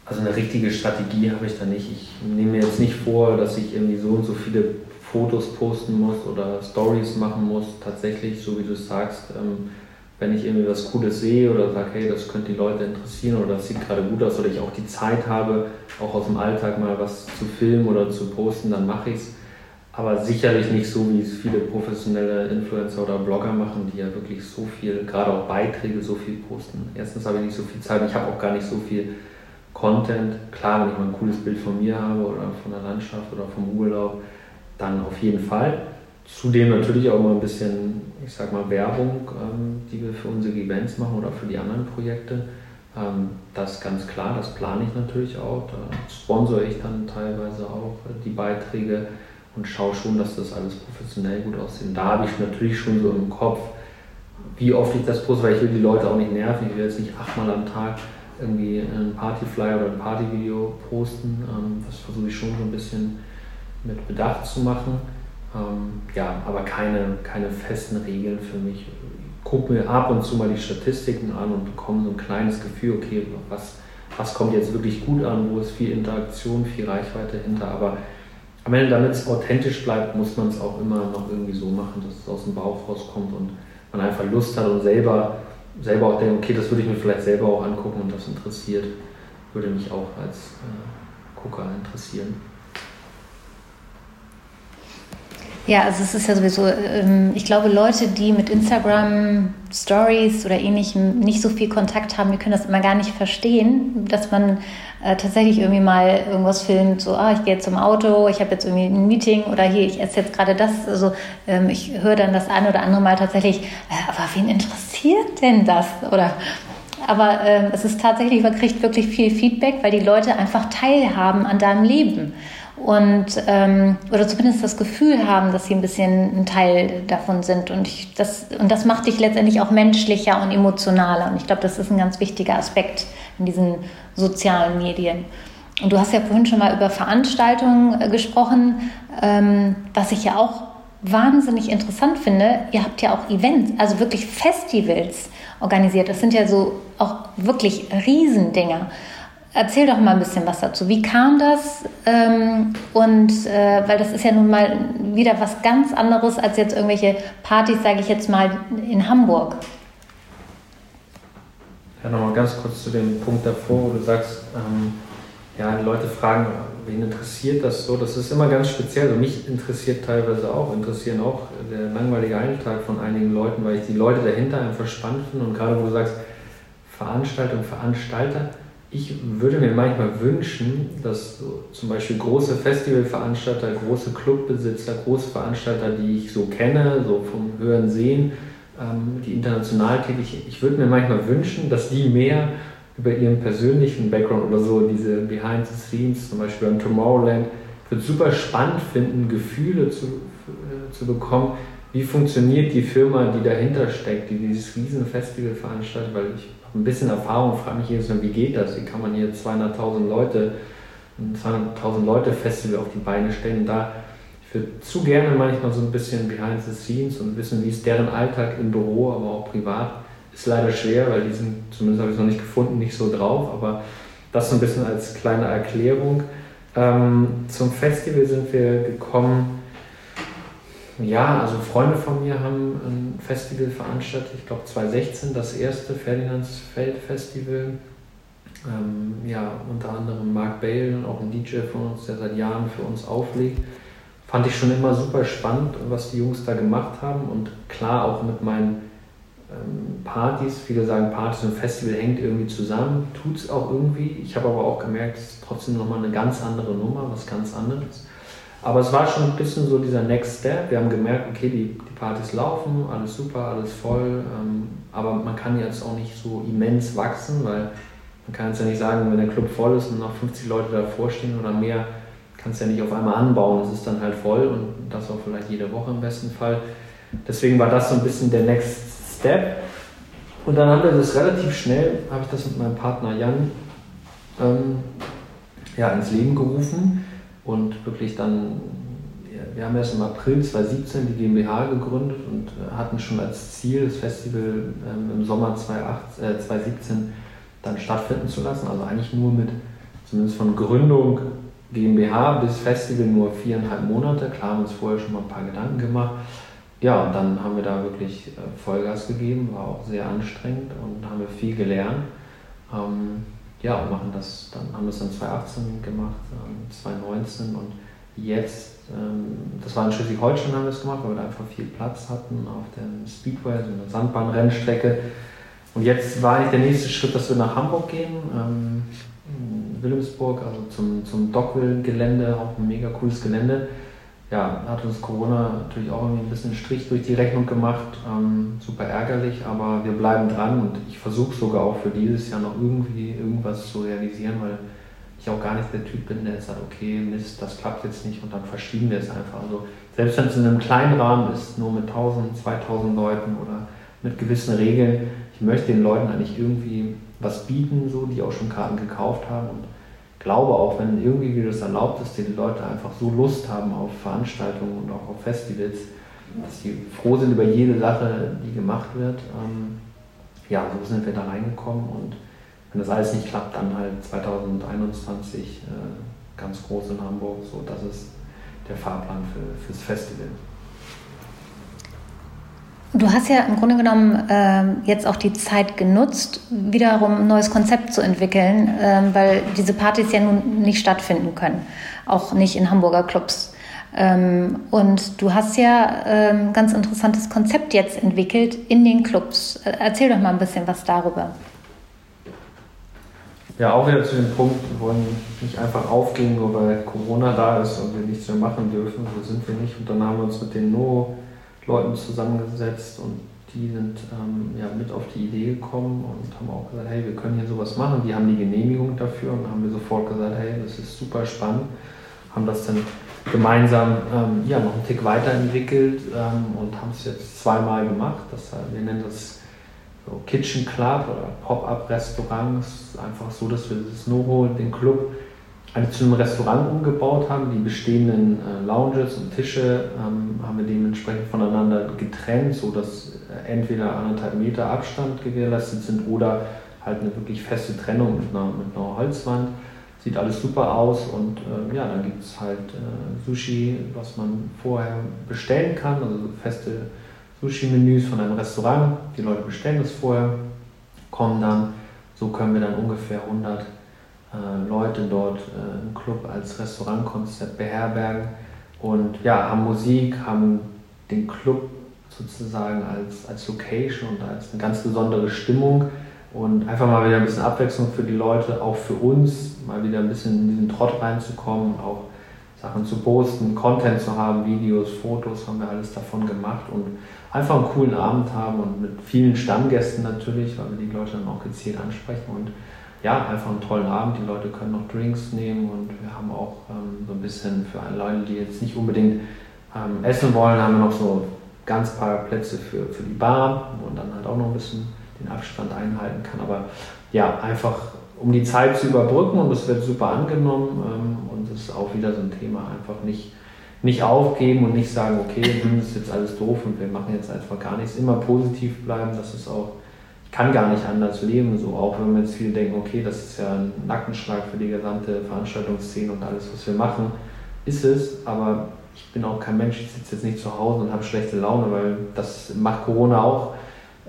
Also eine richtige Strategie habe ich da nicht. Ich nehme mir jetzt nicht vor, dass ich irgendwie so und so viele Fotos posten muss oder Stories machen muss. Tatsächlich, so wie du es sagst, ähm, wenn ich irgendwie was Cooles sehe oder sage, hey, das könnte die Leute interessieren oder das sieht gerade gut aus oder ich auch die Zeit habe, auch aus dem Alltag mal was zu filmen oder zu posten, dann mache ich es aber sicherlich nicht so, wie es viele professionelle Influencer oder Blogger machen, die ja wirklich so viel, gerade auch Beiträge, so viel posten. Erstens habe ich nicht so viel Zeit, ich habe auch gar nicht so viel Content. Klar, wenn ich mal ein cooles Bild von mir habe oder von der Landschaft oder vom Urlaub, dann auf jeden Fall. Zudem natürlich auch mal ein bisschen, ich sag mal, Werbung, ähm, die wir für unsere Events machen oder für die anderen Projekte. Ähm, das ist ganz klar, das plane ich natürlich auch. Da sponsere ich dann teilweise auch die Beiträge und schaue schon, dass das alles professionell gut aussieht. da habe ich natürlich schon so im Kopf, wie oft ich das poste, weil ich will die Leute auch nicht nerven. Ich will jetzt nicht achtmal am Tag irgendwie einen Partyflyer oder ein Partyvideo posten. Ähm, das versuche ich schon so ein bisschen mit Bedacht zu machen. Ähm, ja, aber keine, keine festen Regeln für mich. Ich gucke mir ab und zu mal die Statistiken an und bekomme so ein kleines Gefühl, okay, was, was kommt jetzt wirklich gut an, wo ist viel Interaktion, viel Reichweite hinter, aber am Ende, damit es authentisch bleibt, muss man es auch immer noch irgendwie so machen, dass es aus dem Bauch rauskommt und man einfach Lust hat und selber, selber auch denkt, okay, das würde ich mir vielleicht selber auch angucken und das interessiert, würde mich auch als äh, Gucker interessieren. Ja, also es ist ja sowieso, ähm, ich glaube, Leute, die mit Instagram Stories oder ähnlichem nicht so viel Kontakt haben, die können das immer gar nicht verstehen, dass man äh, tatsächlich irgendwie mal irgendwas filmt, so, ah, ich gehe jetzt zum Auto, ich habe jetzt irgendwie ein Meeting oder hier, ich esse jetzt gerade das. Also ähm, ich höre dann das ein oder andere Mal tatsächlich, äh, aber wen interessiert denn das? Oder aber ähm, es ist tatsächlich, man kriegt wirklich viel Feedback, weil die Leute einfach teilhaben an deinem Leben und ähm, oder zumindest das Gefühl haben, dass sie ein bisschen ein Teil davon sind. Und, ich, das, und das macht dich letztendlich auch menschlicher und emotionaler. Und ich glaube, das ist ein ganz wichtiger Aspekt in diesen sozialen Medien. Und du hast ja vorhin schon mal über Veranstaltungen äh, gesprochen, ähm, was ich ja auch wahnsinnig interessant finde. Ihr habt ja auch Events, also wirklich Festivals organisiert. Das sind ja so auch wirklich Riesendinger. Erzähl doch mal ein bisschen was dazu. Wie kam das? Ähm, und äh, weil das ist ja nun mal wieder was ganz anderes als jetzt irgendwelche Partys, sage ich jetzt mal, in Hamburg. Ja, nochmal ganz kurz zu dem Punkt davor, wo du sagst, ähm, ja, Leute fragen, wen interessiert das so? Das ist immer ganz speziell. Also mich interessiert teilweise auch, interessieren auch der langweilige Alltag von einigen Leuten, weil ich die Leute dahinter einfach spannend finde. Und gerade wo du sagst, Veranstaltung, Veranstalter, ich würde mir manchmal wünschen, dass so zum Beispiel große Festivalveranstalter, große Clubbesitzer, große Veranstalter, die ich so kenne, so vom Hören Sehen, ähm, die international tätig, ich würde mir manchmal wünschen, dass die mehr über ihren persönlichen Background oder so, diese Behind the Scenes, zum Beispiel beim Tomorrowland, würde super spannend finden, Gefühle zu, äh, zu bekommen, wie funktioniert die Firma, die dahinter steckt, die dieses riesen Festival veranstaltet, weil ich ein bisschen Erfahrung, frage mich jedes Mal, wie geht das? Wie kann man hier 200.000 Leute, ein 200.000 Leute Festival auf die Beine stellen? Und da, ich würde zu gerne manchmal so ein bisschen behind the scenes und wissen, wie ist deren Alltag im Büro, aber auch privat. Ist leider schwer, weil die sind, zumindest habe ich es noch nicht gefunden, nicht so drauf, aber das so ein bisschen als kleine Erklärung. Ähm, zum Festival sind wir gekommen, ja, also Freunde von mir haben ein Festival veranstaltet, ich glaube 2016, das erste Ferdinandsfeld Festival. Ähm, ja, unter anderem Mark Bale, auch ein DJ von uns, der seit Jahren für uns auflegt. Fand ich schon immer super spannend, was die Jungs da gemacht haben und klar auch mit meinen ähm, Partys. Viele sagen, Partys und Festival hängt irgendwie zusammen, tut es auch irgendwie. Ich habe aber auch gemerkt, es ist trotzdem nochmal eine ganz andere Nummer, was ganz anderes. Aber es war schon ein bisschen so dieser Next Step. Wir haben gemerkt, okay, die, die Partys laufen, alles super, alles voll. Ähm, aber man kann jetzt auch nicht so immens wachsen, weil man kann jetzt ja nicht sagen, wenn der Club voll ist und noch 50 Leute davor stehen oder mehr, kannst du ja nicht auf einmal anbauen. Es ist dann halt voll und das auch vielleicht jede Woche im besten Fall. Deswegen war das so ein bisschen der Next Step. Und dann haben wir das relativ schnell, habe ich das mit meinem Partner Jan ähm, ja, ins Leben gerufen und wirklich dann, wir haben erst im April 2017 die GmbH gegründet und äh, hatten schon als Ziel, das Festival ähm, im Sommer 2018, äh, 2017 dann stattfinden zu lassen. Also eigentlich nur mit, zumindest von Gründung GmbH bis Festival nur viereinhalb Monate. Klar haben wir uns vorher schon mal ein paar Gedanken gemacht. Ja, und dann haben wir da wirklich äh, Vollgas gegeben, war auch sehr anstrengend und haben wir viel gelernt. Ähm, ja, und machen das, dann haben wir dann 2018 gemacht, 2019 ähm, und jetzt, ähm, das war in Schleswig-Holstein haben wir es gemacht, weil wir da einfach viel Platz hatten auf dem Speedway, so einer Sandbahnrennstrecke. Und jetzt war eigentlich der nächste Schritt, dass wir nach Hamburg gehen, ähm, Wilhelmsburg, also zum, zum Dockwell-Gelände, auch ein mega cooles Gelände ja, hat uns Corona natürlich auch irgendwie ein bisschen Strich durch die Rechnung gemacht. Ähm, super ärgerlich, aber wir bleiben dran und ich versuche sogar auch für dieses Jahr noch irgendwie irgendwas zu realisieren, weil ich auch gar nicht der Typ bin, der jetzt sagt, okay, Mist, das klappt jetzt nicht und dann verschieben wir es einfach. Also selbst wenn es in einem kleinen Rahmen ist, nur mit 1000, 2000 Leuten oder mit gewissen Regeln, ich möchte den Leuten eigentlich irgendwie was bieten, so, die auch schon Karten gekauft haben und glaube auch, wenn irgendwie das erlaubt ist, die Leute einfach so Lust haben auf Veranstaltungen und auch auf Festivals, dass sie froh sind über jede Sache, die gemacht wird. Ähm, ja, so sind wir da reingekommen und wenn das alles nicht klappt, dann halt 2021 äh, ganz groß in Hamburg, so dass es der Fahrplan für, fürs Festival. Du hast ja im Grunde genommen äh, jetzt auch die Zeit genutzt, wiederum ein neues Konzept zu entwickeln, äh, weil diese Partys ja nun nicht stattfinden können, auch nicht in Hamburger Clubs. Ähm, und du hast ja ein ähm, ganz interessantes Konzept jetzt entwickelt in den Clubs. Äh, erzähl doch mal ein bisschen was darüber. Ja, auch wieder zu dem Punkt, wir wollen nicht einfach aufgehen, nur weil Corona da ist und wir nichts mehr machen dürfen. So sind wir nicht. Und dann haben wir uns mit den No-Leuten zusammengesetzt und die sind ähm, ja, mit auf die Idee gekommen und haben auch gesagt, hey, wir können hier sowas machen. Die haben die Genehmigung dafür und haben wir sofort gesagt, hey, das ist super spannend. Haben das dann gemeinsam ähm, ja, noch einen Tick weiterentwickelt ähm, und haben es jetzt zweimal gemacht. Das, wir nennen das so Kitchen Club oder Pop-up-Restaurants. Einfach so, dass wir das Noho, den Club, also zu einem Restaurant umgebaut haben. Die bestehenden äh, Lounges und Tische ähm, haben wir dementsprechend voneinander getrennt, sodass äh, entweder anderthalb Meter Abstand gewährleistet sind oder halt eine wirklich feste Trennung mit einer, mit einer Holzwand. Sieht alles super aus und äh, ja, dann gibt es halt äh, Sushi, was man vorher bestellen kann, also feste Sushi-Menüs von einem Restaurant. Die Leute bestellen das vorher, kommen dann. So können wir dann ungefähr 100 äh, Leute dort äh, im Club als Restaurantkonzept beherbergen und ja, haben Musik, haben den Club sozusagen als, als Location und als eine ganz besondere Stimmung und einfach mal wieder ein bisschen Abwechslung für die Leute, auch für uns, mal wieder ein bisschen in diesen Trott reinzukommen auch Sachen zu posten, Content zu haben, Videos, Fotos, haben wir alles davon gemacht und einfach einen coolen Abend haben und mit vielen Stammgästen natürlich, weil wir die Leute dann auch gezielt ansprechen und ja, einfach einen tollen Abend. Die Leute können noch Drinks nehmen und wir haben auch ähm, so ein bisschen für alle Leute, die jetzt nicht unbedingt ähm, essen wollen, haben wir noch so ganz paar Plätze für, für die Bar, wo man dann halt auch noch ein bisschen den Abstand einhalten kann. Aber ja, einfach um die Zeit zu überbrücken und das wird super angenommen ähm, und das ist auch wieder so ein Thema, einfach nicht nicht aufgeben und nicht sagen, okay, das ist jetzt alles doof und wir machen jetzt einfach gar nichts. Immer positiv bleiben, das ist auch, kann gar nicht anders leben, so auch wenn wir jetzt viele denken, okay, das ist ja ein Nackenschlag für die gesamte Veranstaltungsszene und alles, was wir machen, ist es, aber ich bin auch kein Mensch, ich sitze jetzt nicht zu Hause und habe schlechte Laune, weil das macht Corona auch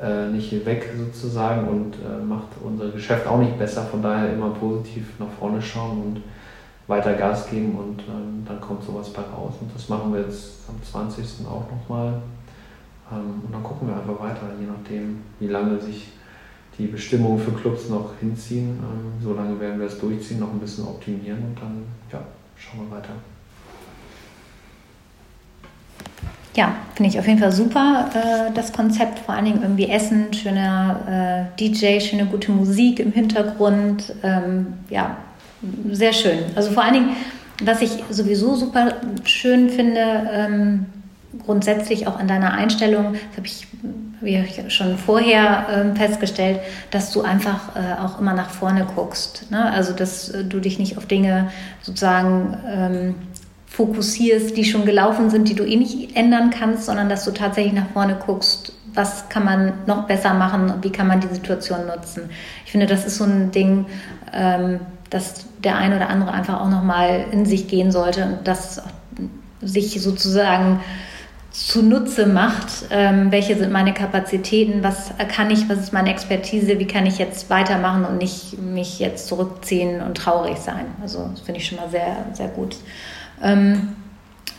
äh, nicht weg sozusagen und äh, macht unser Geschäft auch nicht besser. Von daher immer positiv nach vorne schauen und weiter Gas geben und ähm, dann kommt sowas bei raus. Und das machen wir jetzt am 20. auch nochmal. Ähm, und dann gucken wir einfach weiter, je nachdem, wie lange sich die Bestimmungen für Clubs noch hinziehen. Ähm, so lange werden wir es durchziehen, noch ein bisschen optimieren und dann ja, schauen wir weiter. Ja, finde ich auf jeden Fall super, äh, das Konzept. Vor allen Dingen irgendwie Essen, schöner äh, DJ, schöne gute Musik im Hintergrund. Ähm, ja, sehr schön. Also vor allen Dingen, was ich sowieso super schön finde, ähm, grundsätzlich auch an deiner Einstellung, das habe ich, hab ich schon vorher ähm, festgestellt, dass du einfach äh, auch immer nach vorne guckst. Ne? Also dass äh, du dich nicht auf Dinge sozusagen ähm, fokussierst, die schon gelaufen sind, die du eh nicht ändern kannst, sondern dass du tatsächlich nach vorne guckst, was kann man noch besser machen und wie kann man die Situation nutzen. Ich finde, das ist so ein Ding, ähm, dass der eine oder andere einfach auch nochmal in sich gehen sollte und das sich sozusagen zunutze macht, ähm, welche sind meine Kapazitäten, was kann ich, was ist meine Expertise, wie kann ich jetzt weitermachen und nicht mich jetzt zurückziehen und traurig sein. Also das finde ich schon mal sehr, sehr gut. Ähm,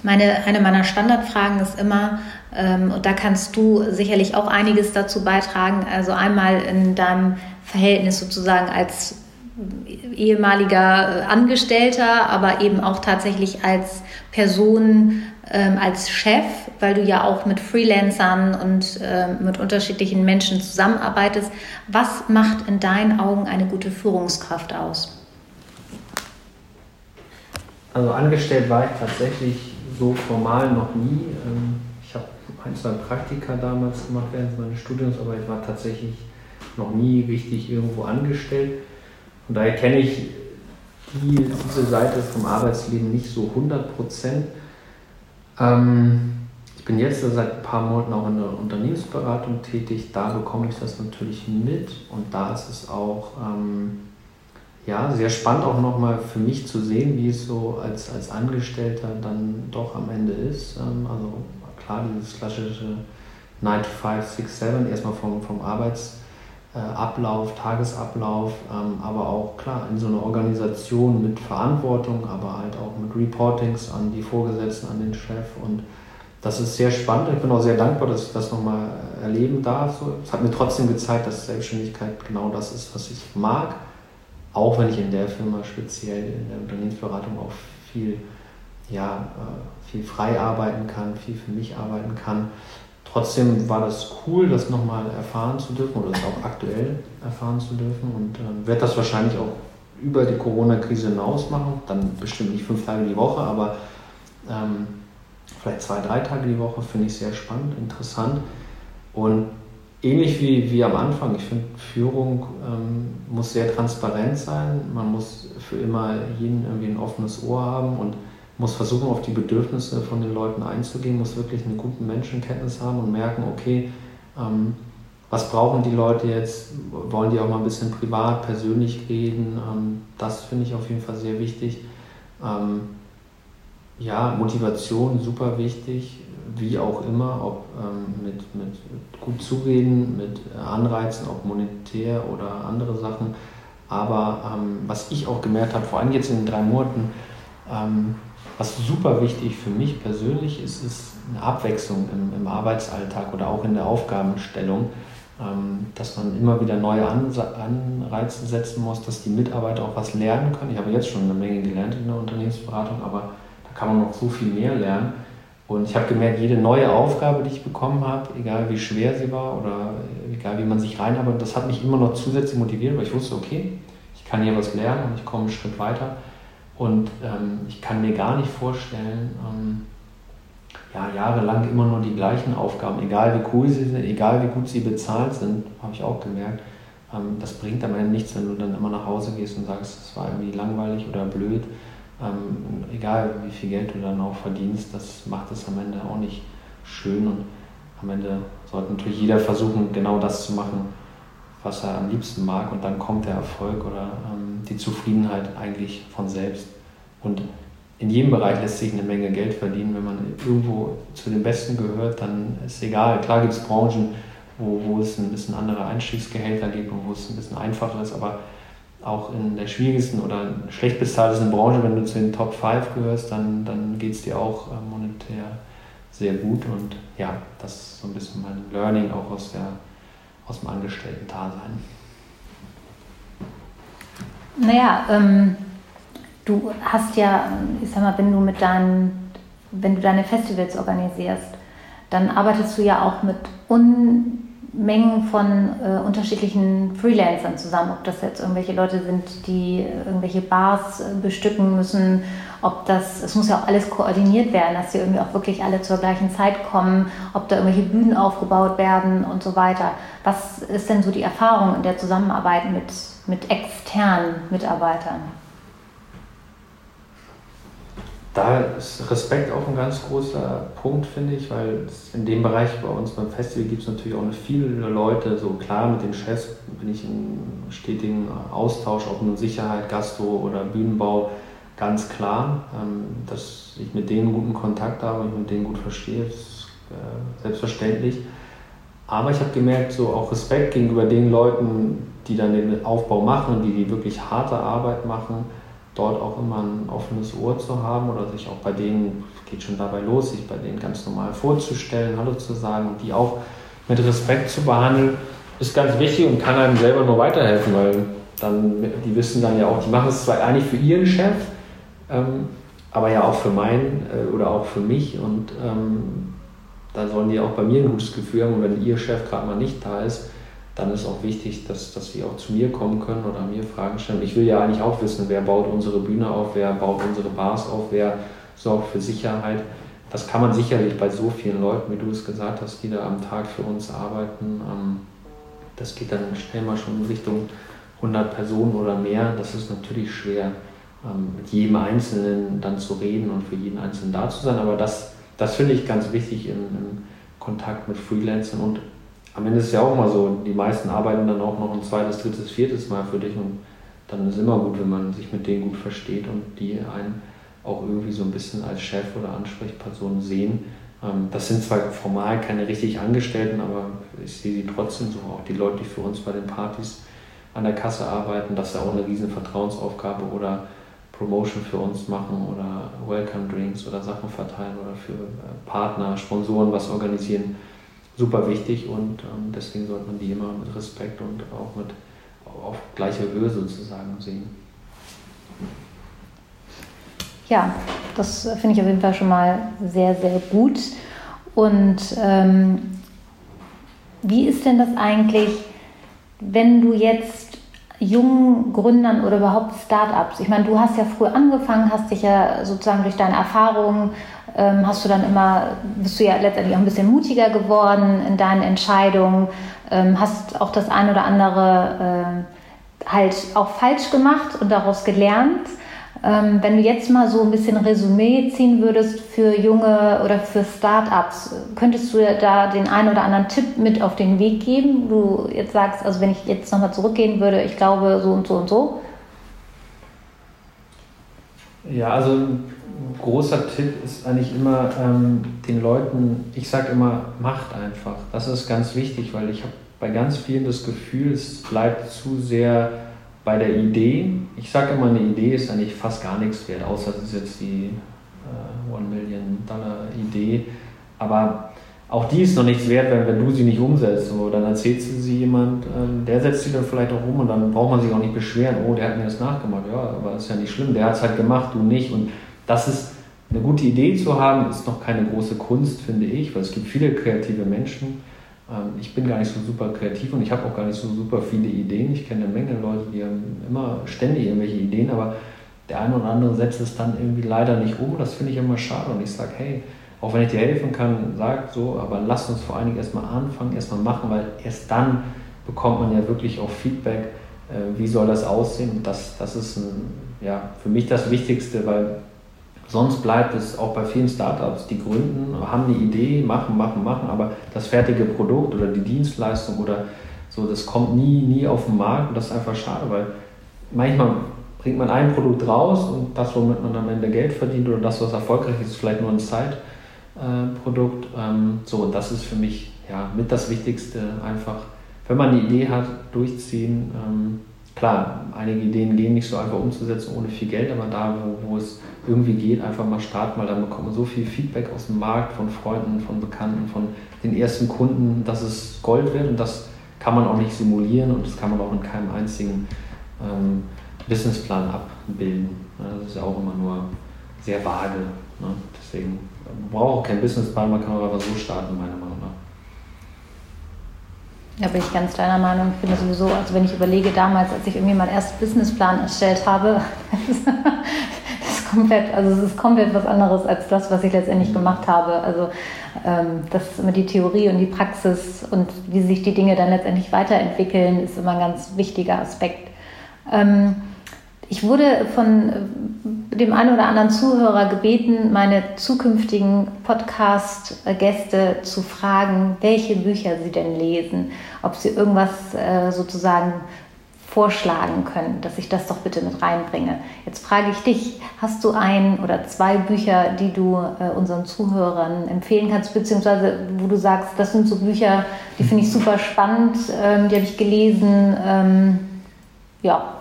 meine, eine meiner Standardfragen ist immer, ähm, und da kannst du sicherlich auch einiges dazu beitragen, also einmal in deinem Verhältnis sozusagen als ehemaliger Angestellter, aber eben auch tatsächlich als Person, ähm, als Chef, weil du ja auch mit Freelancern und ähm, mit unterschiedlichen Menschen zusammenarbeitest. Was macht in deinen Augen eine gute Führungskraft aus? Also angestellt war ich tatsächlich so formal noch nie. Ähm, ich habe ein, zwei Praktika damals gemacht während meines Studiums, aber ich war tatsächlich noch nie richtig irgendwo angestellt. Von daher kenne ich die, diese Seite vom Arbeitsleben nicht so 100 Prozent. Ähm, ich bin jetzt seit ein paar Monaten auch in der Unternehmensberatung tätig. Da bekomme ich das natürlich mit und da ist es auch ähm, ja, sehr spannend auch nochmal für mich zu sehen, wie es so als, als Angestellter dann doch am Ende ist. Ähm, also klar, dieses klassische 9 to 5, 6, 7, erstmal vom, vom Arbeitsablauf, Tagesablauf, ähm, aber auch klar in so einer Organisation mit Verantwortung, aber halt auch mit Reportings an die Vorgesetzten, an den Chef und das ist sehr spannend. Ich bin auch sehr dankbar, dass ich das nochmal erleben darf. Es hat mir trotzdem gezeigt, dass Selbstständigkeit genau das ist, was ich mag auch wenn ich in der Firma speziell in der Unternehmensberatung auch viel, ja, äh, viel frei arbeiten kann, viel für mich arbeiten kann. Trotzdem war das cool, das nochmal erfahren zu dürfen oder das auch aktuell erfahren zu dürfen und äh, werde das wahrscheinlich auch über die Corona-Krise hinaus machen. Dann bestimmt nicht fünf Tage die Woche, aber ähm, vielleicht zwei, drei Tage die Woche finde ich sehr spannend, interessant. Und ähnlich wie, wie am Anfang. Ich finde, Führung ähm, muss sehr transparent sein. Man muss für immer jeden irgendwie ein offenes Ohr haben und muss versuchen, auf die Bedürfnisse von den Leuten einzugehen, muss wirklich eine gute Menschenkenntnis haben und merken, okay, ähm, was brauchen die Leute jetzt? Wollen die auch mal ein bisschen privat, persönlich reden? Ähm, das finde ich auf jeden Fall sehr wichtig. Ähm, ja, Motivation super wichtig wie auch immer, ob ähm, mit, mit gut zureden, mit Anreizen, ob monetär oder andere Sachen. Aber ähm, was ich auch gemerkt habe, vor allem jetzt in den drei Monaten, ähm, was super wichtig für mich persönlich ist, ist eine Abwechslung im, im Arbeitsalltag oder auch in der Aufgabenstellung, ähm, dass man immer wieder neue Anreize setzen muss, dass die Mitarbeiter auch was lernen können. Ich habe jetzt schon eine Menge gelernt in der Unternehmensberatung, aber da kann man noch so viel mehr lernen. Und ich habe gemerkt, jede neue Aufgabe, die ich bekommen habe, egal wie schwer sie war oder egal wie man sich reinarbeitet, das hat mich immer noch zusätzlich motiviert, weil ich wusste, okay, ich kann hier was lernen und ich komme einen Schritt weiter. Und ähm, ich kann mir gar nicht vorstellen, ähm, ja, jahrelang immer nur die gleichen Aufgaben, egal wie cool sie sind, egal wie gut sie bezahlt sind, habe ich auch gemerkt. Ähm, das bringt am Ende nichts, wenn du dann immer nach Hause gehst und sagst, es war irgendwie langweilig oder blöd. Ähm, egal wie viel Geld du dann auch verdienst, das macht es am Ende auch nicht schön und am Ende sollte natürlich jeder versuchen, genau das zu machen, was er am liebsten mag und dann kommt der Erfolg oder ähm, die Zufriedenheit eigentlich von selbst. Und in jedem Bereich lässt sich eine Menge Geld verdienen. Wenn man irgendwo zu den Besten gehört, dann ist es egal. Klar gibt es Branchen, wo, wo es ein bisschen andere Einstiegsgehälter gibt und wo es ein bisschen einfacher ist, aber auch in der schwierigsten oder schlecht bezahltesten Branche, wenn du zu den Top 5 gehörst, dann, dann geht es dir auch äh, monetär sehr gut. Und ja, das ist so ein bisschen mein Learning auch aus, der, aus dem Angestellten-Dasein. Naja, ähm, du hast ja, ich sag mal, wenn du mit deinen, wenn du deine Festivals organisierst, dann arbeitest du ja auch mit un Mengen von äh, unterschiedlichen Freelancern zusammen, ob das jetzt irgendwelche Leute sind, die irgendwelche Bars äh, bestücken müssen, ob das, es muss ja auch alles koordiniert werden, dass die irgendwie auch wirklich alle zur gleichen Zeit kommen, ob da irgendwelche Bühnen aufgebaut werden und so weiter. Was ist denn so die Erfahrung in der Zusammenarbeit mit, mit externen Mitarbeitern? Da ist Respekt auch ein ganz großer Punkt, finde ich, weil in dem Bereich bei uns beim Festival gibt es natürlich auch viele Leute, so klar mit den Chefs bin ich in stetigen Austausch, ob nun Sicherheit, Gastro oder Bühnenbau, ganz klar, ähm, dass ich mit denen guten Kontakt habe und mit denen gut verstehe, ist äh, selbstverständlich. Aber ich habe gemerkt, so auch Respekt gegenüber den Leuten, die dann den Aufbau machen, die die wirklich harte Arbeit machen dort auch immer ein offenes Ohr zu haben oder sich auch bei denen, geht schon dabei los, sich bei denen ganz normal vorzustellen, Hallo zu sagen und die auch mit Respekt zu behandeln, ist ganz wichtig und kann einem selber nur weiterhelfen, weil dann, die wissen dann ja auch, die machen es zwar eigentlich für ihren Chef, ähm, aber ja auch für meinen äh, oder auch für mich und ähm, da sollen die auch bei mir ein gutes Gefühl haben und wenn ihr Chef gerade mal nicht da ist, dann ist auch wichtig, dass, dass sie auch zu mir kommen können oder mir Fragen stellen. Ich will ja eigentlich auch wissen, wer baut unsere Bühne auf, wer baut unsere Bars auf, wer sorgt für Sicherheit. Das kann man sicherlich bei so vielen Leuten, wie du es gesagt hast, die da am Tag für uns arbeiten. Ähm, das geht dann schnell mal schon in Richtung 100 Personen oder mehr. Das ist natürlich schwer, ähm, mit jedem Einzelnen dann zu reden und für jeden Einzelnen da zu sein. Aber das, das finde ich ganz wichtig im, im Kontakt mit Freelancern und am Ende ist es ja auch mal so, die meisten arbeiten dann auch noch ein zweites, drittes, viertes Mal für dich und dann ist es immer gut, wenn man sich mit denen gut versteht und die einen auch irgendwie so ein bisschen als Chef oder Ansprechperson sehen. Ähm, das sind zwar formal keine richtig Angestellten, aber ich sehe sie trotzdem so, auch die Leute, die für uns bei den Partys an der Kasse arbeiten, das ist ja auch eine riesen Vertrauensaufgabe oder Promotion für uns machen oder Welcome Drinks oder Sachen verteilen oder für äh, Partner, Sponsoren was organisieren. Super wichtig und ähm, deswegen sollte man die immer mit Respekt und auch mit auf gleicher Höhe sozusagen sehen. Ja, das finde ich auf jeden Fall schon mal sehr, sehr gut. Und ähm, wie ist denn das eigentlich, wenn du jetzt jungen Gründern oder überhaupt Startups, ich meine, du hast ja früh angefangen, hast dich ja sozusagen durch deine Erfahrungen, hast du dann immer, bist du ja letztendlich auch ein bisschen mutiger geworden in deinen Entscheidungen, ähm, hast auch das eine oder andere äh, halt auch falsch gemacht und daraus gelernt. Ähm, wenn du jetzt mal so ein bisschen Resümee ziehen würdest für junge oder für Startups, könntest du da den einen oder anderen Tipp mit auf den Weg geben? Du jetzt sagst, also wenn ich jetzt nochmal zurückgehen würde, ich glaube so und so und so. Ja, also großer Tipp ist eigentlich immer ähm, den Leuten, ich sage immer, macht einfach. Das ist ganz wichtig, weil ich habe bei ganz vielen das Gefühl, es bleibt zu sehr bei der Idee, ich sage immer, eine Idee ist eigentlich fast gar nichts wert, außer es ist jetzt die äh, One Million Dollar Idee. Aber auch die ist noch nichts wert, wenn, wenn du sie nicht umsetzt. So, dann erzählst du sie jemand, ähm, der setzt sie dann vielleicht auch um und dann braucht man sich auch nicht beschweren, oh, der hat mir das nachgemacht. Ja, aber ist ja nicht schlimm, der hat es halt gemacht, du nicht. Und das ist eine gute Idee zu haben, ist noch keine große Kunst, finde ich, weil es gibt viele kreative Menschen ähm, ich bin gar nicht so super kreativ und ich habe auch gar nicht so super viele Ideen. Ich kenne eine Menge Leute, die haben immer ständig irgendwelche Ideen, aber der eine oder andere setzt es dann irgendwie leider nicht um. Das finde ich immer schade und ich sage, hey, auch wenn ich dir helfen kann, sag so, aber lass uns vor allen Dingen erstmal anfangen, erstmal machen, weil erst dann bekommt man ja wirklich auch Feedback, äh, wie soll das aussehen. Und das, das ist ein, ja, für mich das Wichtigste, weil Sonst bleibt es auch bei vielen Startups, die gründen, haben eine Idee, machen, machen, machen, aber das fertige Produkt oder die Dienstleistung oder so, das kommt nie, nie auf den Markt und das ist einfach schade, weil manchmal bringt man ein Produkt raus und das, womit man am Ende Geld verdient oder das, was erfolgreich ist, ist vielleicht nur ein Zeitprodukt. Ähm, so, und das ist für mich ja, mit das Wichtigste, einfach, wenn man eine Idee hat, durchziehen. Klar, einige Ideen gehen nicht so einfach umzusetzen ohne viel Geld, aber da, wo, wo es irgendwie geht, einfach mal starten, weil dann bekommt man so viel Feedback aus dem Markt, von Freunden, von Bekannten, von den ersten Kunden, dass es Gold wird und das kann man auch nicht simulieren und das kann man auch in keinem einzigen ähm, Businessplan abbilden. Das ist ja auch immer nur sehr vage. Ne? Deswegen man braucht auch keinen Businessplan, man kann aber so starten, meiner Meinung nach. Da bin ich ganz deiner Meinung. Ich finde sowieso, also wenn ich überlege, damals, als ich irgendwie meinen ersten Businessplan erstellt habe, das ist komplett, also es ist komplett was anderes als das, was ich letztendlich gemacht habe. Also ähm, das mit die Theorie und die Praxis und wie sich die Dinge dann letztendlich weiterentwickeln, ist immer ein ganz wichtiger Aspekt. Ähm, ich wurde von dem einen oder anderen Zuhörer gebeten, meine zukünftigen Podcast-Gäste zu fragen, welche Bücher sie denn lesen, ob sie irgendwas äh, sozusagen vorschlagen können, dass ich das doch bitte mit reinbringe. Jetzt frage ich dich, hast du ein oder zwei Bücher, die du äh, unseren Zuhörern empfehlen kannst, beziehungsweise wo du sagst, das sind so Bücher, die finde ich super spannend, ähm, die habe ich gelesen. Ähm, ja,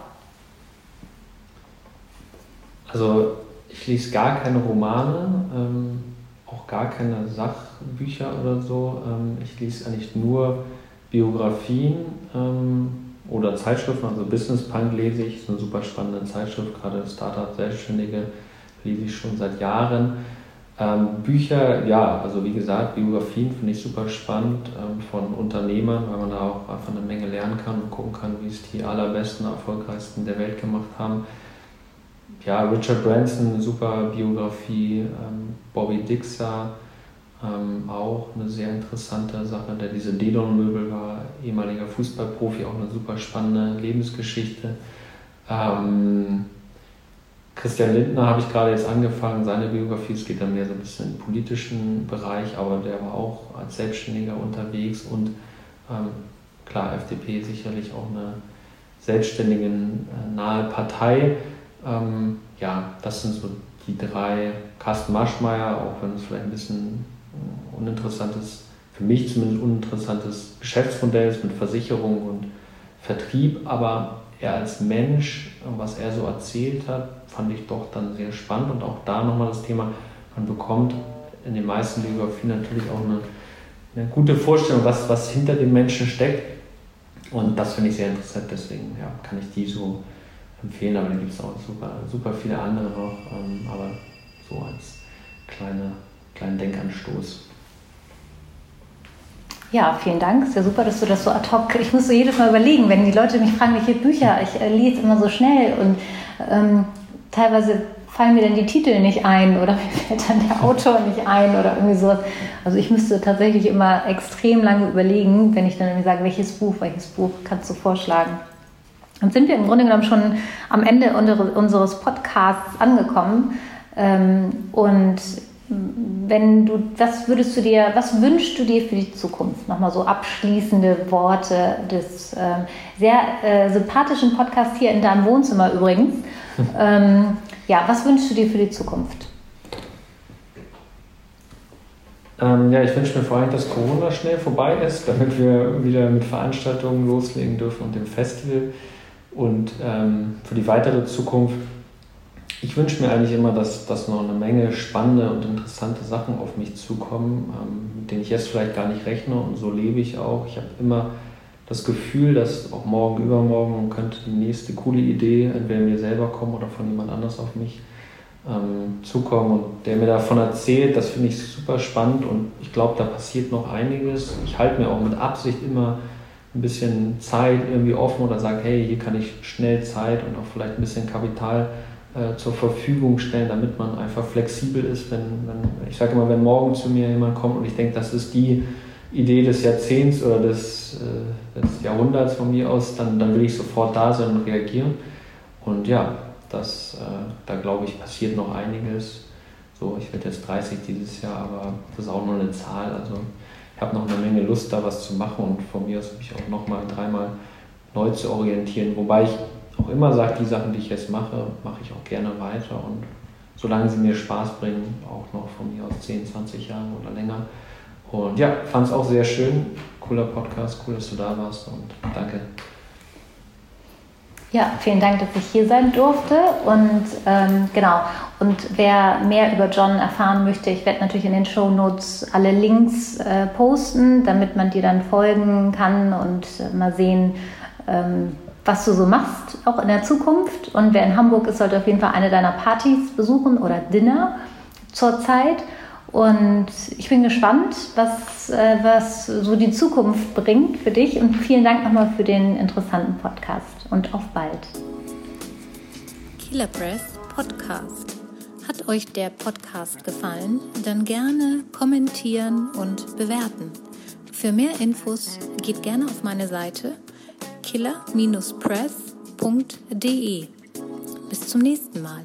also ich lese gar keine Romane, ähm, auch gar keine Sachbücher oder so. Ähm, ich lese eigentlich nur Biografien ähm, oder Zeitschriften, also Business Punk lese ich, ist eine super spannende Zeitschrift, gerade Startup Selbstständige lese ich schon seit Jahren. Ähm, Bücher, ja, also wie gesagt, Biografien finde ich super spannend ähm, von Unternehmern, weil man da auch einfach eine Menge lernen kann und gucken kann, wie es die allerbesten, erfolgreichsten der Welt gemacht haben ja, Richard Branson, eine super Biografie, ähm, Bobby Dixer, ähm, auch eine sehr interessante Sache, der diese Dedon-Möbel war, ehemaliger Fußballprofi, auch eine super spannende Lebensgeschichte. Ähm, Christian Lindner habe ich gerade jetzt angefangen, seine Biografie, es geht dann mehr so ein bisschen im politischen Bereich, aber der war auch als Selbstständiger unterwegs und ähm, klar, FDP sicherlich auch eine selbstständigen äh, nahe Partei. Ähm, ja, das sind so die drei. Carsten Maschmeyer, auch wenn es vielleicht ein bisschen äh, uninteressantes, für mich zumindest uninteressantes Geschäftsmodell ist mit Versicherung und Vertrieb, aber er als Mensch, was er so erzählt hat, fand ich doch dann sehr spannend und auch da nochmal das Thema, man bekommt in den meisten Biografien natürlich auch eine, eine gute Vorstellung, was, was hinter dem Menschen steckt. Und das finde ich sehr interessant, deswegen ja, kann ich die so empfehlen, aber da gibt es auch super, super viele andere noch, ähm, aber so als kleine, kleinen Denkanstoß. Ja, vielen Dank. Ist ja super, dass du das so ad hoc. Ich muss so jedes Mal überlegen, wenn die Leute mich fragen, welche Bücher, ich äh, lese immer so schnell und ähm, teilweise fallen mir dann die Titel nicht ein oder mir fällt dann der Autor nicht ein oder irgendwie sowas. Also ich müsste tatsächlich immer extrem lange überlegen, wenn ich dann irgendwie sage, welches Buch, welches Buch kannst du vorschlagen. Dann sind wir im Grunde genommen schon am Ende unseres Podcasts angekommen. Ähm, und wenn du, was würdest du dir, was wünschst du dir für die Zukunft? Nochmal so abschließende Worte des ähm, sehr äh, sympathischen Podcasts hier in deinem Wohnzimmer übrigens. ähm, ja, was wünschst du dir für die Zukunft? Ähm, ja, ich wünsche mir vor allem, dass Corona schnell vorbei ist, damit wir wieder mit Veranstaltungen loslegen dürfen und dem Festival. Und ähm, für die weitere Zukunft, ich wünsche mir eigentlich immer, dass, dass noch eine Menge spannende und interessante Sachen auf mich zukommen, ähm, mit denen ich jetzt vielleicht gar nicht rechne. Und so lebe ich auch. Ich habe immer das Gefühl, dass auch morgen, übermorgen könnte die nächste coole Idee entweder mir selber kommen oder von jemand anders auf mich ähm, zukommen und der mir davon erzählt, das finde ich super spannend und ich glaube, da passiert noch einiges. Ich halte mir auch mit Absicht immer ein bisschen Zeit irgendwie offen oder sage, hey, hier kann ich schnell Zeit und auch vielleicht ein bisschen Kapital äh, zur Verfügung stellen, damit man einfach flexibel ist. Wenn, wenn ich sage immer, wenn morgen zu mir jemand kommt und ich denke, das ist die Idee des Jahrzehnts oder des, äh, des Jahrhunderts von mir aus, dann, dann will ich sofort da sein und reagieren. Und ja, das, äh, da glaube ich, passiert noch einiges. So, ich werde jetzt 30 dieses Jahr, aber das ist auch nur eine Zahl. Also ich habe noch eine Menge Lust, da was zu machen und von mir aus mich auch nochmal dreimal neu zu orientieren. Wobei ich auch immer sage, die Sachen, die ich jetzt mache, mache ich auch gerne weiter und solange sie mir Spaß bringen, auch noch von mir aus 10, 20 Jahren oder länger, und ja, fand es auch sehr schön. Cooler Podcast, cool, dass du da warst und danke. Ja, vielen Dank, dass ich hier sein durfte. Und ähm, genau, und wer mehr über John erfahren möchte, ich werde natürlich in den Show Notes alle Links äh, posten, damit man dir dann folgen kann und äh, mal sehen, ähm, was du so machst, auch in der Zukunft. Und wer in Hamburg ist, sollte auf jeden Fall eine deiner Partys besuchen oder Dinner zurzeit. Und ich bin gespannt, was, äh, was so die Zukunft bringt für dich. Und vielen Dank nochmal für den interessanten Podcast. Und auf bald. Killer Press Podcast. Hat euch der Podcast gefallen? Dann gerne kommentieren und bewerten. Für mehr Infos geht gerne auf meine Seite killer-press.de. Bis zum nächsten Mal.